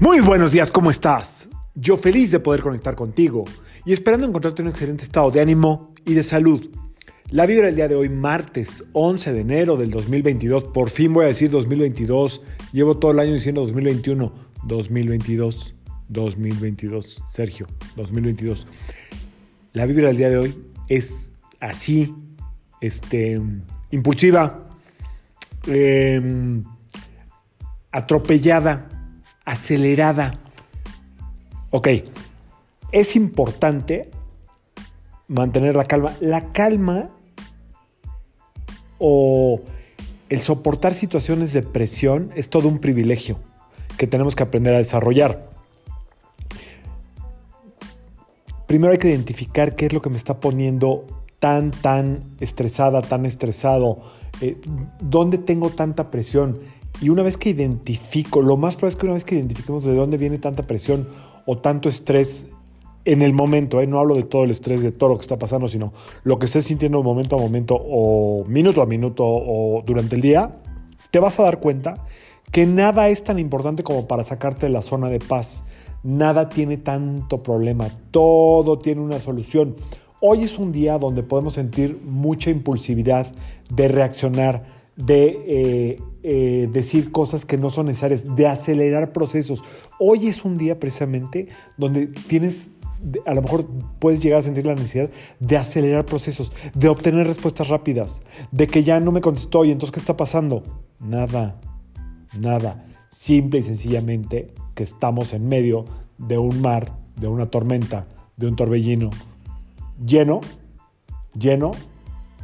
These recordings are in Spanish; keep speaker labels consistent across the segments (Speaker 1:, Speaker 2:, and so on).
Speaker 1: Muy buenos días, ¿cómo estás? Yo feliz de poder conectar contigo y esperando encontrarte en un excelente estado de ánimo y de salud. La vibra del día de hoy, martes 11 de enero del 2022, por fin voy a decir 2022, llevo todo el año diciendo 2021, 2022, 2022, Sergio, 2022. La vibra del día de hoy es así, este, impulsiva, em, atropellada, acelerada. Ok, es importante mantener la calma. La calma o el soportar situaciones de presión es todo un privilegio que tenemos que aprender a desarrollar. Primero hay que identificar qué es lo que me está poniendo tan, tan estresada, tan estresado, eh, dónde tengo tanta presión y una vez que identifico, lo más probable es que una vez que identifiquemos de dónde viene tanta presión o tanto estrés en el momento, ¿eh? no hablo de todo el estrés, de todo lo que está pasando, sino lo que estés sintiendo momento a momento o minuto a minuto o durante el día, te vas a dar cuenta que nada es tan importante como para sacarte de la zona de paz. Nada tiene tanto problema, todo tiene una solución. Hoy es un día donde podemos sentir mucha impulsividad de reaccionar, de eh, eh, decir cosas que no son necesarias, de acelerar procesos. Hoy es un día precisamente donde tienes, a lo mejor puedes llegar a sentir la necesidad de acelerar procesos, de obtener respuestas rápidas, de que ya no me contestó y entonces ¿qué está pasando? Nada, nada. Simple y sencillamente que estamos en medio de un mar, de una tormenta, de un torbellino lleno, lleno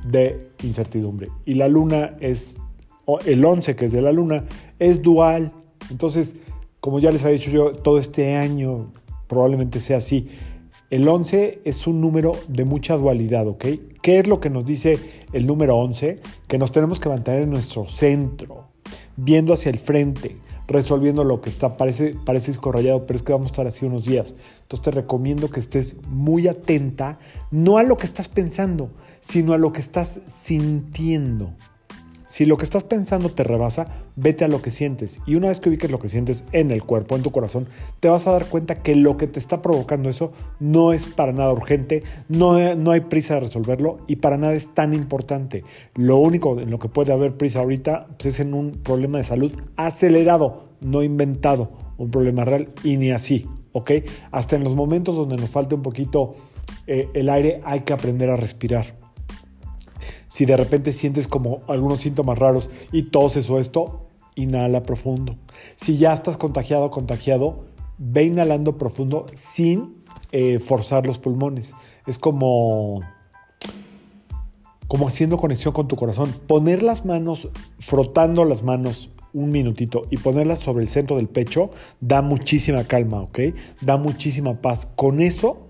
Speaker 1: de incertidumbre. Y la luna es, el 11 que es de la luna, es dual. Entonces, como ya les había dicho yo, todo este año probablemente sea así. El 11 es un número de mucha dualidad, ¿ok? ¿Qué es lo que nos dice el número 11? Que nos tenemos que mantener en nuestro centro, viendo hacia el frente, resolviendo lo que está, parece, parece escorrayado, pero es que vamos a estar así unos días. Entonces te recomiendo que estés muy atenta, no a lo que estás pensando, sino a lo que estás sintiendo. Si lo que estás pensando te rebasa, vete a lo que sientes. Y una vez que ubiques lo que sientes en el cuerpo, en tu corazón, te vas a dar cuenta que lo que te está provocando eso no es para nada urgente, no, no hay prisa de resolverlo y para nada es tan importante. Lo único en lo que puede haber prisa ahorita pues, es en un problema de salud acelerado, no inventado, un problema real y ni así, ¿ok? Hasta en los momentos donde nos falte un poquito eh, el aire hay que aprender a respirar si de repente sientes como algunos síntomas raros y toses o esto, inhala profundo. Si ya estás contagiado contagiado, ve inhalando profundo sin eh, forzar los pulmones. Es como, como haciendo conexión con tu corazón. Poner las manos, frotando las manos un minutito y ponerlas sobre el centro del pecho da muchísima calma, ¿ok? Da muchísima paz. Con eso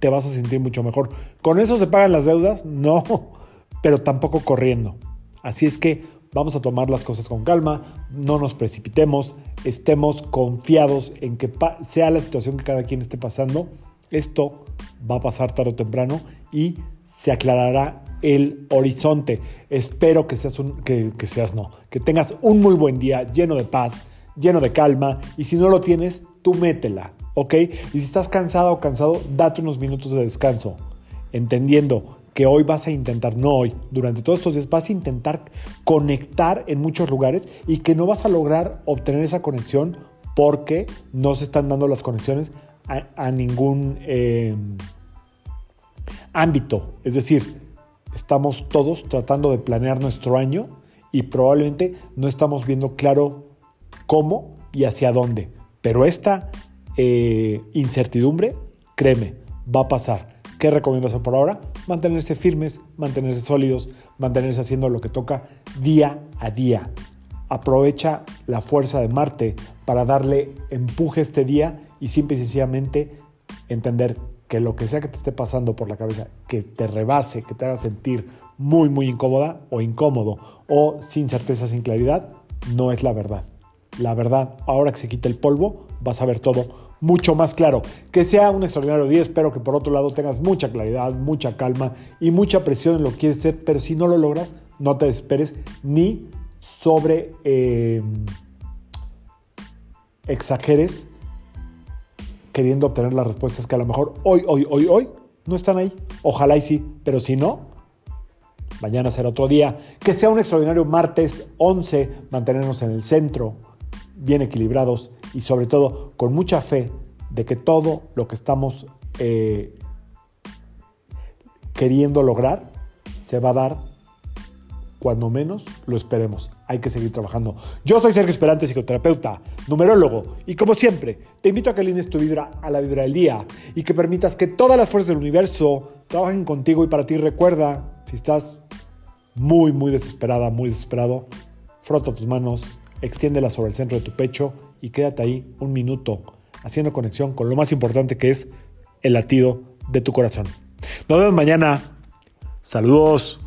Speaker 1: te vas a sentir mucho mejor. ¿Con eso se pagan las deudas? No pero tampoco corriendo. Así es que vamos a tomar las cosas con calma, no nos precipitemos, estemos confiados en que sea la situación que cada quien esté pasando, esto va a pasar tarde o temprano y se aclarará el horizonte. Espero que seas que seas no, que tengas un muy buen día lleno de paz, lleno de calma y si no lo tienes, tú métela, ¿ok? Y si estás cansado o cansado, date unos minutos de descanso, entendiendo que hoy vas a intentar, no hoy, durante todos estos días vas a intentar conectar en muchos lugares y que no vas a lograr obtener esa conexión porque no se están dando las conexiones a, ningún eh, ámbito. Es decir, estamos todos tratando de planear nuestro año y probablemente no estamos viendo claro cómo y hacia dónde. Pero esta eh, incertidumbre, créeme, va a pasar. ¿Qué recomiendo hacer por ahora? Mantenerse firmes, mantenerse sólidos, mantenerse haciendo lo que toca día a día. Aprovecha la fuerza de Marte para darle empuje este día y simple y sencillamente entender que lo que sea que te esté pasando por la cabeza, que te rebase, que te haga sentir muy, muy incómoda o incómodo o sin certeza, sin claridad, no es la verdad. La verdad, ahora que se quita el polvo, vas a ver todo mucho más claro. Que sea un extraordinario día, espero que por otro lado tengas mucha claridad, mucha calma y mucha presión en lo que quieres ser, pero si no lo logras, no te desesperes ni sobre eh, exageres queriendo obtener las respuestas que a lo mejor hoy, hoy, hoy, hoy no están ahí. Ojalá y sí, pero si no, mañana será otro día. Que sea un extraordinario martes 11, mantenernos en el centro, bien equilibrados y sobre todo con mucha fe de que todo lo que estamos eh, queriendo lograr se va a dar cuando menos lo esperemos. Hay que seguir trabajando. Yo soy Sergio Esperante, psicoterapeuta, numerólogo, y como siempre, te invito a que alines tu vibra a la vibra del día y que permitas que todas las fuerzas del universo trabajen contigo y para ti. Recuerda, si estás muy, muy desesperada, muy desesperado, frota tus manos, extiéndelas sobre el centro de tu pecho y quédate ahí un minuto haciendo conexión con lo más importante que es el latido de tu corazón. Nos vemos mañana. Saludos.